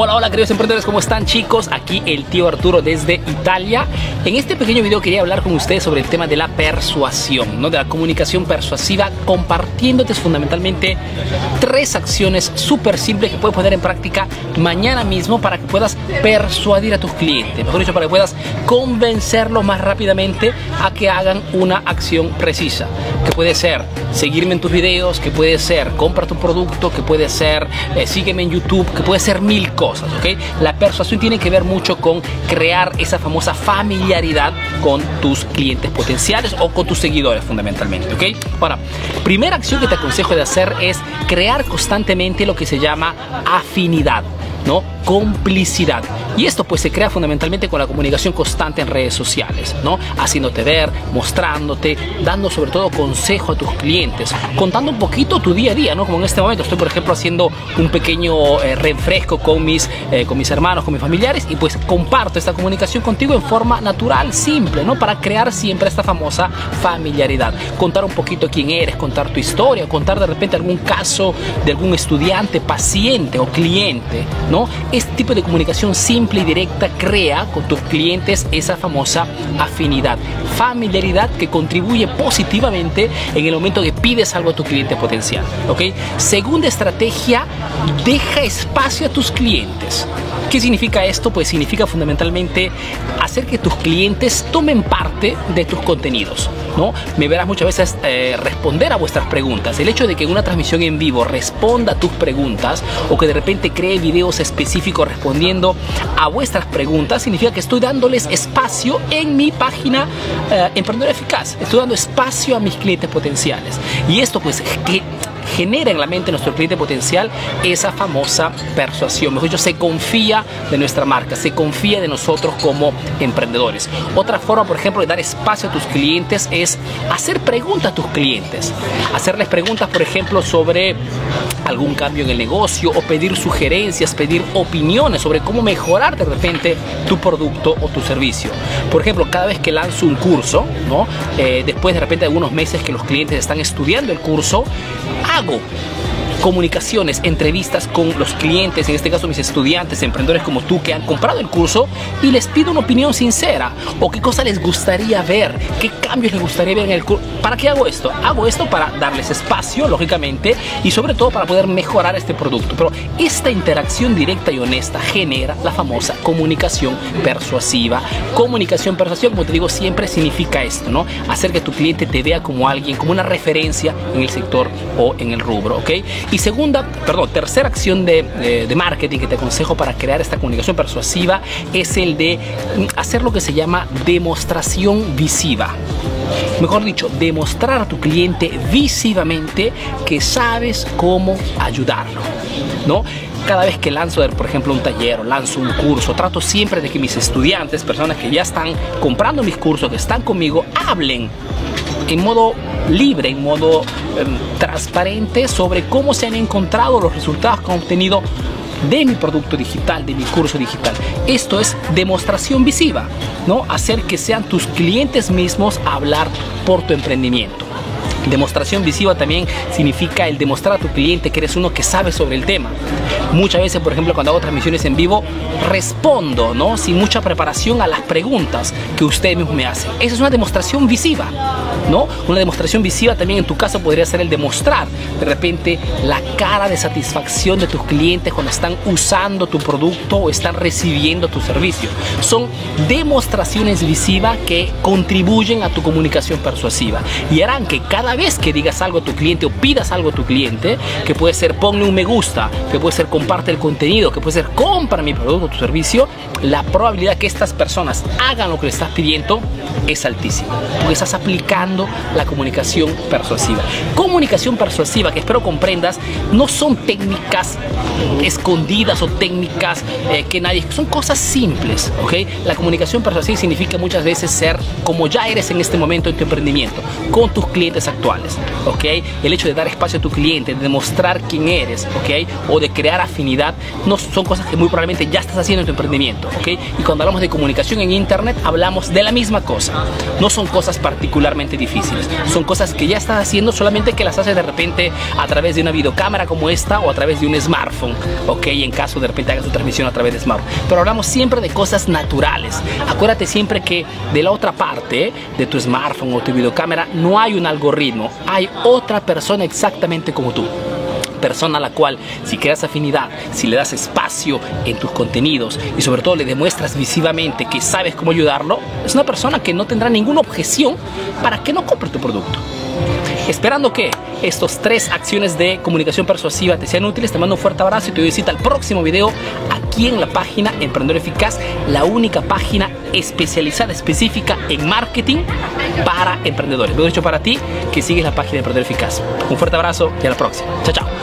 Hola, hola queridos emprendedores, ¿cómo están chicos? Aquí el tío Arturo desde Italia. En este pequeño video quería hablar con ustedes sobre el tema de la persuasión, ¿no? de la comunicación persuasiva, compartiéndote fundamentalmente tres acciones súper simples que puedes poner en práctica mañana mismo para que puedas persuadir a tus clientes, mejor dicho, para que puedas convencerlos más rápidamente a que hagan una acción precisa, que puede ser seguirme en tus videos, que puede ser compra tu producto, que puede ser eh, sígueme en YouTube, que puede ser mil cosas. La persuasión tiene que ver mucho con crear esa famosa familiaridad con tus clientes potenciales o con tus seguidores fundamentalmente, ¿ok? Ahora, primera acción que te aconsejo de hacer es crear constantemente lo que se llama afinidad. ¿No? Complicidad. Y esto pues se crea fundamentalmente con la comunicación constante en redes sociales, ¿no? Haciéndote ver, mostrándote, dando sobre todo consejo a tus clientes, contando un poquito tu día a día, ¿no? Como en este momento estoy, por ejemplo, haciendo un pequeño eh, refresco con mis, eh, con mis hermanos, con mis familiares y pues comparto esta comunicación contigo en forma natural, simple, ¿no? Para crear siempre esta famosa familiaridad. Contar un poquito quién eres, contar tu historia, contar de repente algún caso de algún estudiante, paciente o cliente, ¿no? Este tipo de comunicación simple y directa crea con tus clientes esa famosa afinidad, familiaridad que contribuye positivamente en el momento que pides algo a tu cliente potencial, ¿ok? Segunda estrategia, deja espacio a tus clientes. ¿Qué significa esto? Pues significa fundamentalmente hacer que tus clientes tomen parte de tus contenidos. ¿no? Me verás muchas veces eh, responder a vuestras preguntas. El hecho de que una transmisión en vivo responda a tus preguntas o que de repente cree videos específicos respondiendo a vuestras preguntas significa que estoy dándoles espacio en mi página eh, Emprendedor Eficaz. Estoy dando espacio a mis clientes potenciales. Y esto pues que genera en la mente de nuestro cliente potencial esa famosa persuasión. Mejor dicho, se confía de nuestra marca, se confía de nosotros como emprendedores. Otra forma, por ejemplo, de dar espacio a tus clientes es hacer preguntas a tus clientes. Hacerles preguntas, por ejemplo, sobre algún cambio en el negocio o pedir sugerencias, pedir opiniones sobre cómo mejorar de repente tu producto o tu servicio. Por ejemplo, cada vez que lanzo un curso, ¿no? Eh, después de repente algunos meses que los clientes están estudiando el curso, hago comunicaciones, entrevistas con los clientes, en este caso mis estudiantes, emprendedores como tú que han comprado el curso y les pido una opinión sincera o qué cosa les gustaría ver, qué cambios les gustaría ver en el curso. ¿Para qué hago esto? Hago esto para darles espacio, lógicamente, y sobre todo para poder mejorar este producto. Pero esta interacción directa y honesta genera la famosa comunicación persuasiva. Comunicación persuasiva, como te digo, siempre significa esto, ¿no? Hacer que tu cliente te vea como alguien, como una referencia en el sector o en el rubro, ¿ok? Y segunda, perdón, tercera acción de, de, marketing que te aconsejo para crear esta comunicación persuasiva es el de hacer lo que se llama demostración visiva. Mejor dicho, demostrar a tu cliente visivamente que sabes cómo ayudarlo. ¿no? Cada vez que lanzo, por ejemplo, un taller o lanzo un curso, trato siempre de que mis estudiantes, personas que ya están comprando mis cursos, que están conmigo, hablen en modo libre, en modo em, transparente sobre cómo se han encontrado los resultados que han obtenido de mi producto digital, de mi curso digital. Esto es demostración visiva, ¿no? Hacer que sean tus clientes mismos hablar por tu emprendimiento. Demostración visiva también significa el demostrar a tu cliente que eres uno que sabe sobre el tema. Muchas veces, por ejemplo, cuando hago transmisiones en vivo, respondo, ¿no? Sin mucha preparación a las preguntas que ustedes mismos me hacen. Esa es una demostración visiva, ¿no? Una demostración visiva también en tu caso podría ser el demostrar de repente la cara de satisfacción de tus clientes cuando están usando tu producto o están recibiendo tu servicio. Son demostraciones visivas que contribuyen a tu comunicación persuasiva y harán que cada vez que digas algo a tu cliente o pidas algo a tu cliente, que puede ser ponle un me gusta, que puede ser comparte el contenido, que puede ser compra mi producto o tu servicio, la probabilidad que estas personas hagan lo que le estás pidiendo es altísima. Porque estás aplicando la comunicación persuasiva. Comunicación persuasiva, que espero comprendas, no son técnicas escondidas o técnicas eh, que nadie... Son cosas simples, ¿ok? La comunicación persuasiva significa muchas veces ser como ya eres en este momento en tu emprendimiento, con tus clientes actuales ¿ok? El hecho de dar espacio a tu cliente, de demostrar quién eres, ¿ok? O de crear afinidad, no son cosas que muy probablemente ya estás haciendo en tu emprendimiento, ¿ok? Y cuando hablamos de comunicación en Internet, hablamos de la misma cosa. No son cosas particularmente difíciles. Son cosas que ya estás haciendo, solamente que las haces de repente a través de una videocámara como esta o a través de un smartphone, ok, en caso de repente hagas tu transmisión a través de smartphone. Pero hablamos siempre de cosas naturales. Acuérdate siempre que de la otra parte de tu smartphone o tu videocámara no hay un algoritmo, hay otra persona exactamente como tú persona a la cual si creas afinidad, si le das espacio en tus contenidos y sobre todo le demuestras visivamente que sabes cómo ayudarlo, es una persona que no tendrá ninguna objeción para que no compre tu producto. Esperando que estos tres acciones de comunicación persuasiva te sean útiles, te mando un fuerte abrazo y te doy cita al próximo video aquí en la página Emprendedor Eficaz, la única página especializada, específica en marketing para emprendedores. Lo he hecho para ti que sigues la página Emprendedor Eficaz. Un fuerte abrazo y a la próxima. Chao, chao.